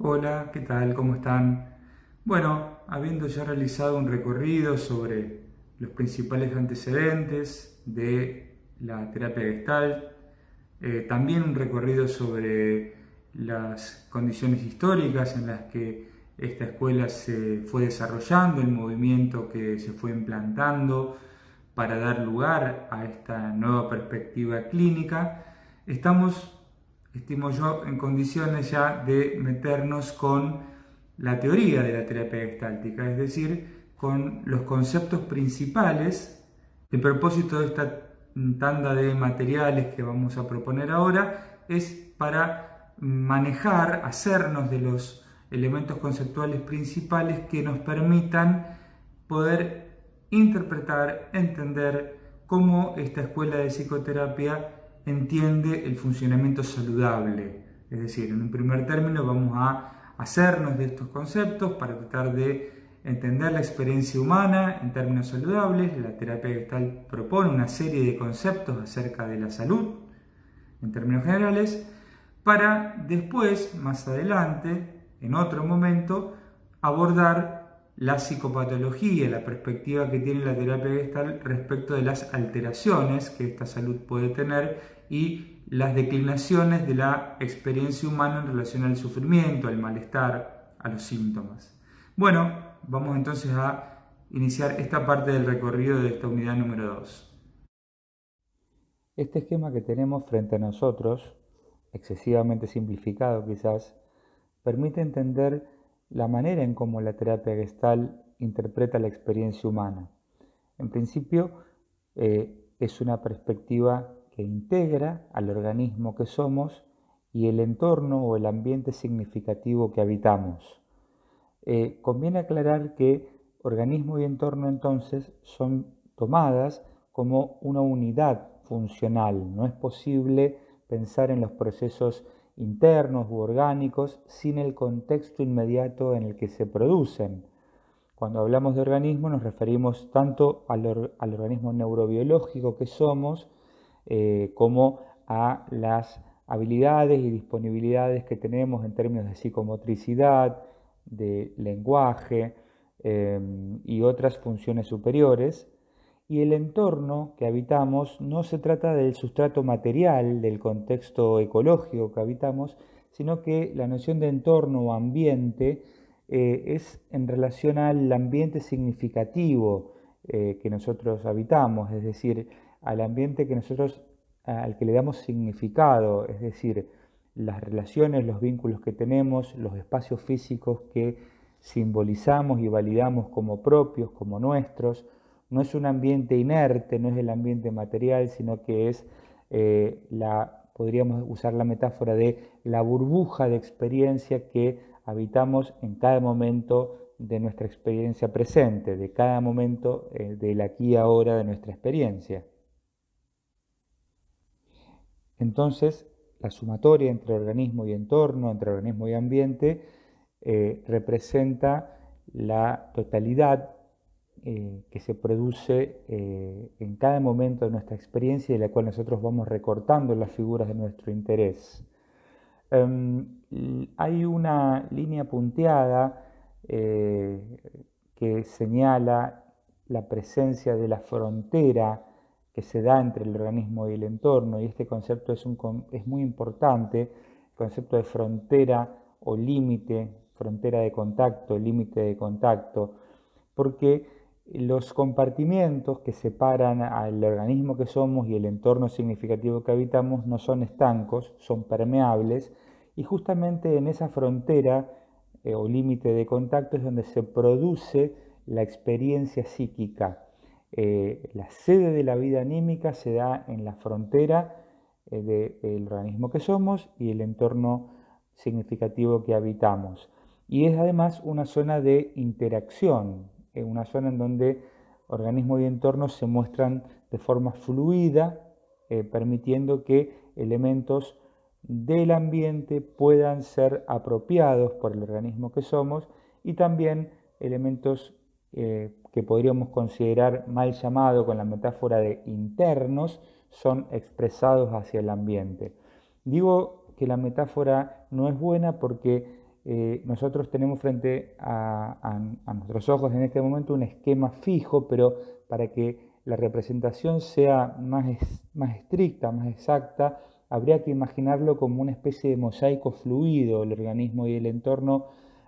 Hola, ¿qué tal? ¿Cómo están? Bueno, habiendo ya realizado un recorrido sobre los principales antecedentes de la terapia gestal, eh, también un recorrido sobre las condiciones históricas en las que esta escuela se fue desarrollando, el movimiento que se fue implantando para dar lugar a esta nueva perspectiva clínica, estamos estimo yo, en condiciones ya de meternos con la teoría de la terapia gestáltica, es decir, con los conceptos principales. El propósito de esta tanda de materiales que vamos a proponer ahora es para manejar, hacernos de los elementos conceptuales principales que nos permitan poder interpretar, entender cómo esta escuela de psicoterapia entiende el funcionamiento saludable. Es decir, en un primer término vamos a hacernos de estos conceptos para tratar de entender la experiencia humana en términos saludables. La terapia gestal propone una serie de conceptos acerca de la salud en términos generales para después, más adelante, en otro momento, abordar la psicopatología, la perspectiva que tiene la terapia gestal respecto de las alteraciones que esta salud puede tener y las declinaciones de la experiencia humana en relación al sufrimiento, al malestar, a los síntomas. Bueno, vamos entonces a iniciar esta parte del recorrido de esta unidad número 2. Este esquema que tenemos frente a nosotros, excesivamente simplificado quizás, permite entender la manera en cómo la terapia gestal interpreta la experiencia humana. En principio, eh, es una perspectiva que integra al organismo que somos y el entorno o el ambiente significativo que habitamos. Eh, conviene aclarar que organismo y entorno entonces son tomadas como una unidad funcional. No es posible pensar en los procesos internos u orgánicos sin el contexto inmediato en el que se producen. Cuando hablamos de organismo nos referimos tanto al, al organismo neurobiológico que somos, eh, como a las habilidades y disponibilidades que tenemos en términos de psicomotricidad, de lenguaje eh, y otras funciones superiores. Y el entorno que habitamos no se trata del sustrato material, del contexto ecológico que habitamos, sino que la noción de entorno o ambiente eh, es en relación al ambiente significativo que nosotros habitamos, es decir, al ambiente que nosotros, al que le damos significado, es decir, las relaciones, los vínculos que tenemos, los espacios físicos que simbolizamos y validamos como propios, como nuestros. No es un ambiente inerte, no es el ambiente material, sino que es eh, la, podríamos usar la metáfora de la burbuja de experiencia que habitamos en cada momento de nuestra experiencia presente, de cada momento eh, del aquí y ahora de nuestra experiencia. Entonces, la sumatoria entre organismo y entorno, entre organismo y ambiente, eh, representa la totalidad eh, que se produce eh, en cada momento de nuestra experiencia y de la cual nosotros vamos recortando las figuras de nuestro interés. Em, hay una línea punteada que señala la presencia de la frontera que se da entre el organismo y el entorno, y este concepto es, un, es muy importante, el concepto de frontera o límite, frontera de contacto, límite de contacto, porque los compartimientos que separan al organismo que somos y el entorno significativo que habitamos no son estancos, son permeables, y justamente en esa frontera eh, o límite de contacto es donde se produce la experiencia psíquica eh, la sede de la vida anímica se da en la frontera eh, del organismo que somos y el entorno significativo que habitamos. Y es además una zona de interacción, eh, una zona en donde organismo y entorno se muestran de forma fluida, permitiendo que elementos del ambiente puedan ser apropiados por el organismo que somos y también elementos que podríamos considerar mal llamado con la metáfora de internos, son expresados hacia el ambiente. Digo que la metáfora no es buena porque nosotros tenemos frente a, nuestros ojos en este momento un esquema fijo, pero para que la representación sea más, más estricta, más exacta, habría que imaginarlo como una especie de mosaico fluido. El organismo y el entorno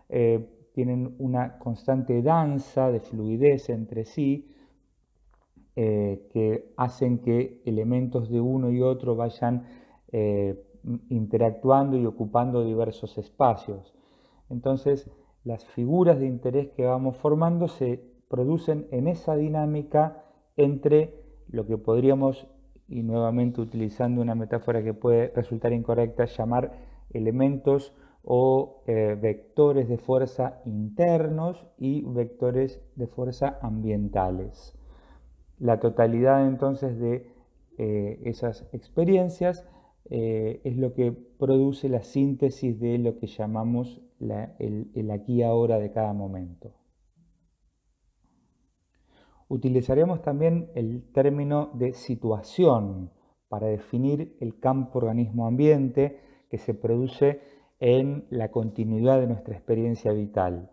eh, tienen una constante danza de fluidez entre sí eh, que hacen que elementos de uno y otro vayan eh, interactuando y ocupando diversos espacios. Entonces, las figuras de interés que vamos formando se producen en esa dinámica entre lo que podríamos y nuevamente utilizando una metáfora que puede resultar incorrecta, llamar elementos o eh, vectores de fuerza internos y vectores de fuerza ambientales. La totalidad entonces de eh, esas experiencias eh, es lo que produce la síntesis de lo que llamamos el, el aquí ahora de cada momento. Utilizaremos también el término de situación para definir el campo organismo-ambiente que se produce en la continuidad de nuestra experiencia vital.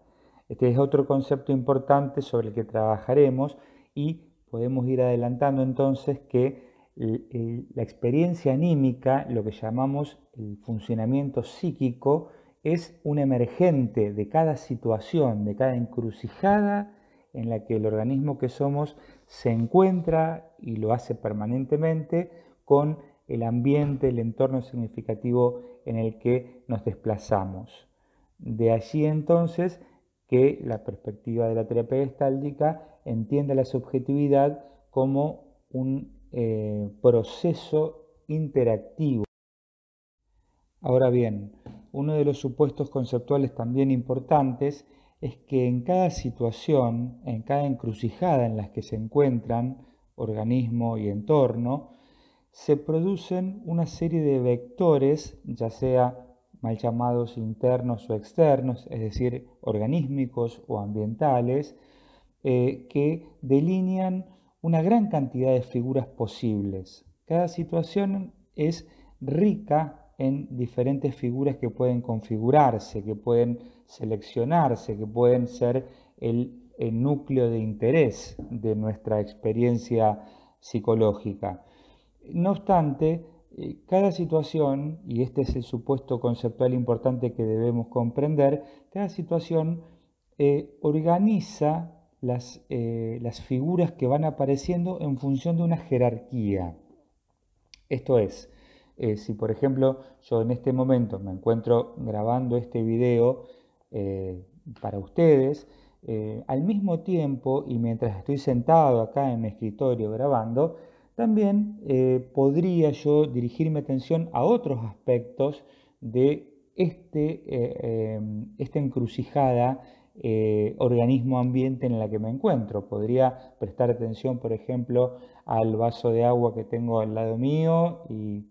Este es otro concepto importante sobre el que trabajaremos y podemos ir adelantando entonces que la experiencia anímica, lo que llamamos el funcionamiento psíquico, es un emergente de cada situación, de cada encrucijada en la que el organismo que somos se encuentra y lo hace permanentemente con el ambiente, el entorno significativo en el que nos desplazamos. De allí entonces que la perspectiva de la terapia gestáltica entiende la subjetividad como un eh, proceso interactivo. Ahora bien, uno de los supuestos conceptuales también importantes es que en cada situación, en cada encrucijada en la que se encuentran organismo y entorno, se producen una serie de vectores, ya sea mal llamados internos o externos, es decir, organísmicos o ambientales, eh, que delinean una gran cantidad de figuras posibles. Cada situación es rica en diferentes figuras que pueden configurarse, que pueden seleccionarse, que pueden ser el, núcleo de interés de nuestra experiencia psicológica. No obstante, eh, cada situación, y este es el supuesto conceptual importante que debemos comprender, cada situación eh, organiza las, eh, las figuras que van apareciendo en función de una jerarquía. Esto es, si por ejemplo yo en este momento me encuentro grabando este video para ustedes, al mismo tiempo y mientras estoy sentado acá en mi escritorio grabando, también podría yo dirigir mi atención a otros aspectos de este, em, esta encrucijada organismo-ambiente en la que me encuentro. Podría prestar atención, por ejemplo, al vaso de agua que tengo al lado mío y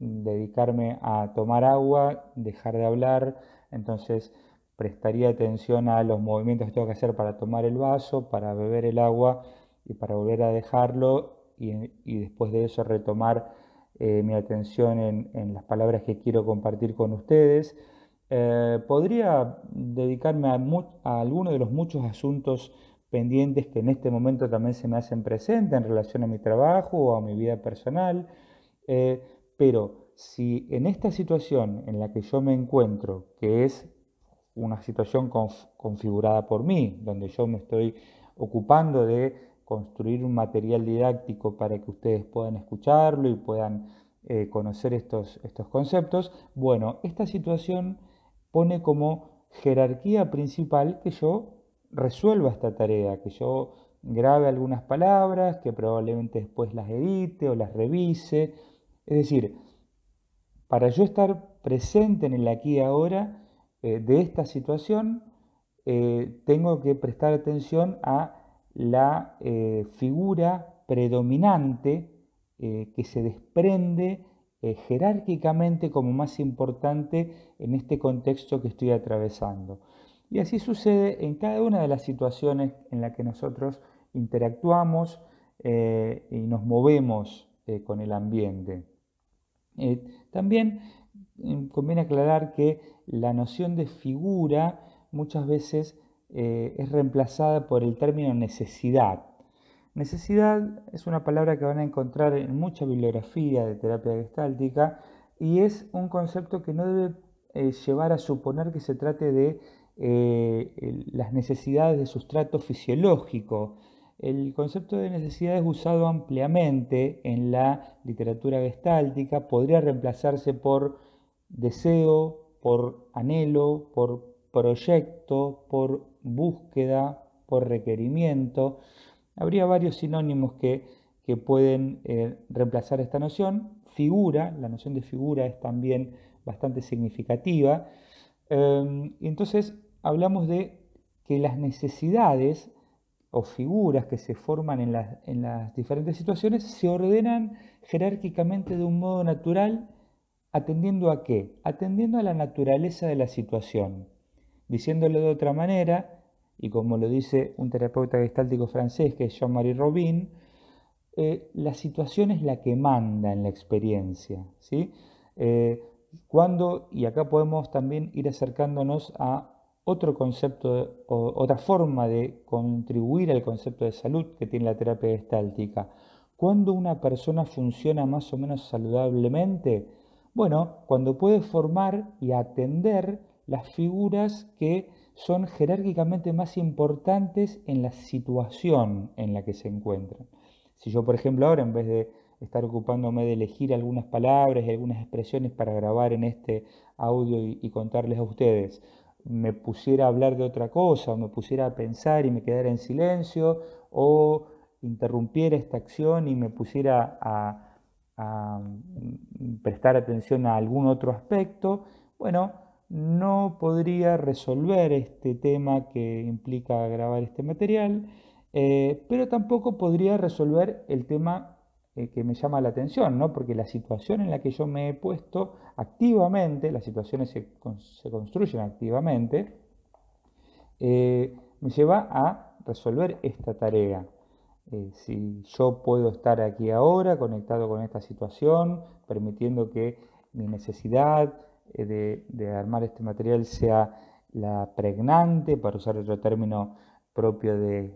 dedicarme a tomar agua, dejar de hablar, entonces prestaría atención a los movimientos que tengo que hacer para tomar el vaso, para beber el agua y para volver a dejarlo y, después de eso retomar eh, mi atención en, las palabras que quiero compartir con ustedes. Eh, podría dedicarme a, a alguno de los muchos asuntos pendientes que en este momento también se me hacen presentes en relación a mi trabajo o a mi vida personal. Eh, pero si en esta situación en la que yo me encuentro, que es una situación configurada por mí, donde yo me estoy ocupando de construir un material didáctico para que ustedes puedan escucharlo y puedan eh, conocer estos, estos conceptos, bueno, esta situación pone como jerarquía principal que yo resuelva esta tarea, que yo grabe algunas palabras, que probablemente después las edite o las revise, es decir, para yo estar presente en el aquí y ahora eh, de esta situación, eh, tengo que prestar atención a la eh, figura predominante que se desprende jerárquicamente como más importante en este contexto que estoy atravesando. Y así sucede en cada una de las situaciones en las que nosotros interactuamos y nos movemos con el ambiente. Eh, también mm, conviene aclarar que la noción de figura muchas veces eh, es reemplazada por el término necesidad. Necesidad es una palabra que van a encontrar en mucha bibliografía de terapia gestáltica y es un concepto que no debe eh, llevar a suponer que se trate de eh, las necesidades de sustrato fisiológico. El concepto de necesidad es usado ampliamente en la literatura gestáltica, podría reemplazarse por deseo, por anhelo, por proyecto, por búsqueda, por requerimiento. Habría varios sinónimos que, pueden eh, reemplazar esta noción. Figura, la noción de figura es también bastante significativa. Y entonces hablamos de que las necesidades o figuras que se forman en las, en las diferentes situaciones se ordenan jerárquicamente de un modo natural, atendiendo a qué? Atendiendo a la naturaleza de la situación. Diciéndolo de otra manera, y como lo dice un terapeuta gestáltico francés que es Jean-Marie Robin, eh, la situación es la que manda en la experiencia. ¿sí? Eh, cuando, y acá podemos también ir acercándonos a otro concepto, o otra forma de contribuir al concepto de salud que tiene la terapia gestáltica. ¿Cuándo una persona funciona más o menos saludablemente? Bueno, cuando puede formar y atender las figuras que son jerárquicamente más importantes en la situación en la que se encuentran. Si yo, por ejemplo, ahora en vez de estar ocupándome de elegir algunas palabras y algunas expresiones para grabar en este audio y, contarles a ustedes, me pusiera a hablar de otra cosa, o me pusiera a pensar y me quedara en silencio, o interrumpiera esta acción y me pusiera a, prestar atención a algún otro aspecto, bueno, no podría resolver este tema que implica grabar este material, eh, pero tampoco podría resolver el tema eh, que me llama la atención, ¿no? porque la situación en la que yo me he puesto activamente, las situaciones se, construyen activamente, eh, me lleva a resolver esta tarea. Si yo puedo estar aquí ahora conectado con esta situación, permitiendo que mi necesidad de, armar este material sea la pregnante, para usar otro término propio de,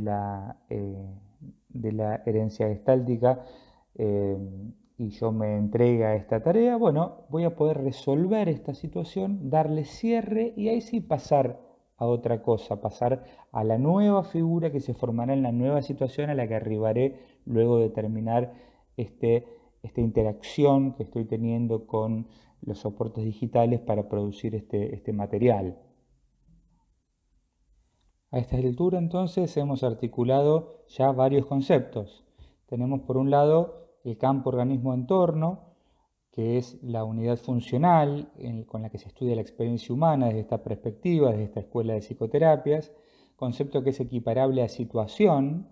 la de la herencia gestáltica eh, y yo me entrega a esta tarea, bueno, voy a poder resolver esta situación, darle cierre y ahí sí pasar a otra cosa, pasar a la nueva figura que se formará en la nueva situación a la que arribaré luego de terminar este, esta interacción que estoy teniendo con los soportes digitales para producir este, este material. A esta altura entonces hemos articulado ya varios conceptos. Tenemos por un lado el campo organismo-entorno, que es la unidad funcional con la que se estudia la experiencia humana desde esta perspectiva, desde esta escuela de psicoterapias, concepto que es equiparable a situación.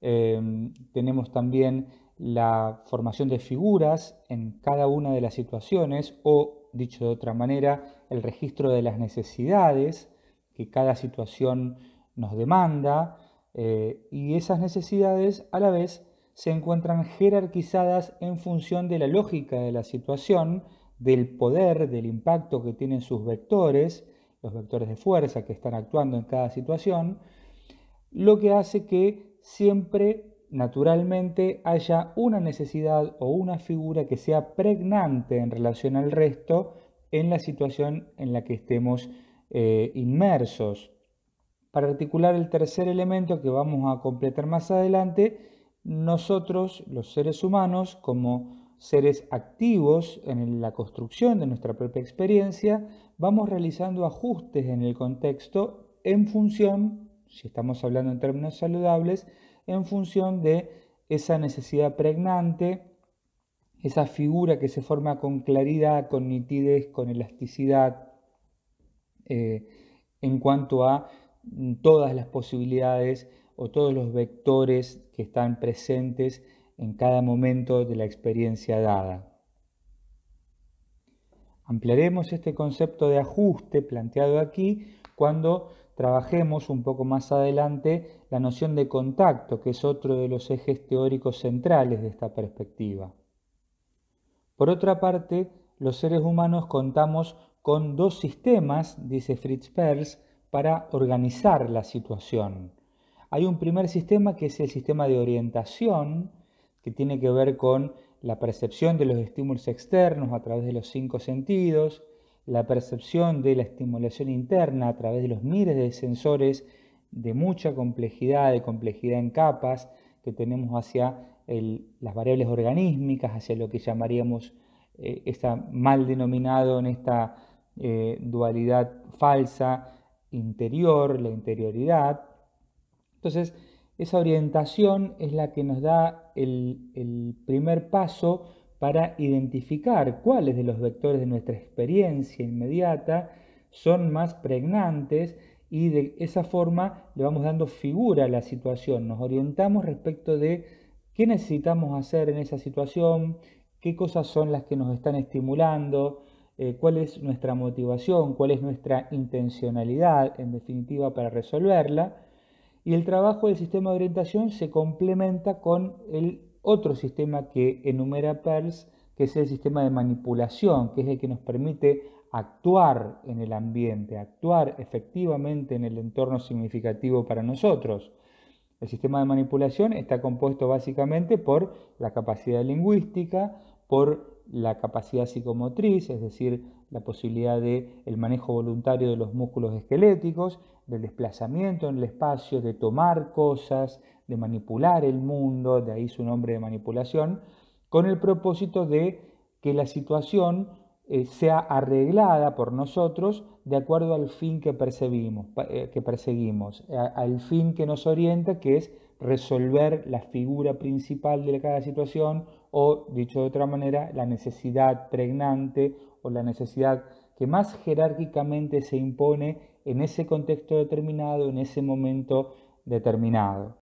Em, tenemos también la formación de figuras en cada una de las situaciones o, dicho de otra manera, el registro de las necesidades que cada situación nos demanda eh, y esas necesidades a la vez se encuentran jerarquizadas en función de la lógica de la situación, del poder, del impacto que tienen sus vectores, los vectores de fuerza que están actuando en cada situación, lo que hace que siempre naturalmente haya una necesidad o una figura que sea pregnante en relación al resto en la situación en la que estemos eh, inmersos. Para articular el tercer elemento que vamos a completar más adelante, nosotros, los seres humanos, como seres activos en la construcción de nuestra propia experiencia, vamos realizando ajustes en el contexto en función, si estamos hablando en términos saludables, en función de esa necesidad pregnante, esa figura que se forma con claridad, con nitidez, con elasticidad, eh, en cuanto a todas las posibilidades o todos los vectores que están presentes en cada momento de la experiencia dada. Ampliaremos este concepto de ajuste planteado aquí cuando trabajemos un poco más adelante la noción de contacto, que es otro de los ejes teóricos centrales de esta perspectiva. Por otra parte, los seres humanos contamos con dos sistemas, dice Fritz Perls, para organizar la situación. Hay un primer sistema que es el sistema de orientación, que tiene que ver con la percepción de los estímulos externos a través de los cinco sentidos, la percepción de la estimulación interna a través de los miles de sensores de mucha complejidad, de complejidad en capas que tenemos hacia las variables organísmicas, hacia lo que llamaríamos eh, mal denominado en esta eh, dualidad falsa interior, la interioridad. Entonces, esa orientación es la que nos da el primer paso para identificar cuáles de los vectores de nuestra experiencia inmediata son más pregnantes y de esa forma le vamos dando figura a la situación, nos orientamos respecto de qué necesitamos hacer en esa situación, qué cosas son las que nos están estimulando, eh, cuál es nuestra motivación, cuál es nuestra intencionalidad, en definitiva, para resolverla. Y el trabajo del sistema de orientación se complementa con el otro sistema que enumera Peirce, que es el sistema de manipulación, que es el que nos permite actuar en el ambiente, actuar efectivamente en el entorno significativo para nosotros. El sistema de manipulación está compuesto básicamente por la capacidad lingüística, por la capacidad psicomotriz, es decir, la posibilidad de el manejo voluntario de los músculos esqueléticos, del desplazamiento en el espacio, de tomar cosas, de manipular el mundo, de ahí su nombre de manipulación, con el propósito de que la situación eh, sea arreglada por nosotros de acuerdo al fin que, eh, que perseguimos, al fin que nos orienta, que es resolver la figura principal de cada situación o, dicho de otra manera, la necesidad pregnante o la necesidad que más jerárquicamente se impone en ese contexto determinado, en ese momento determinado.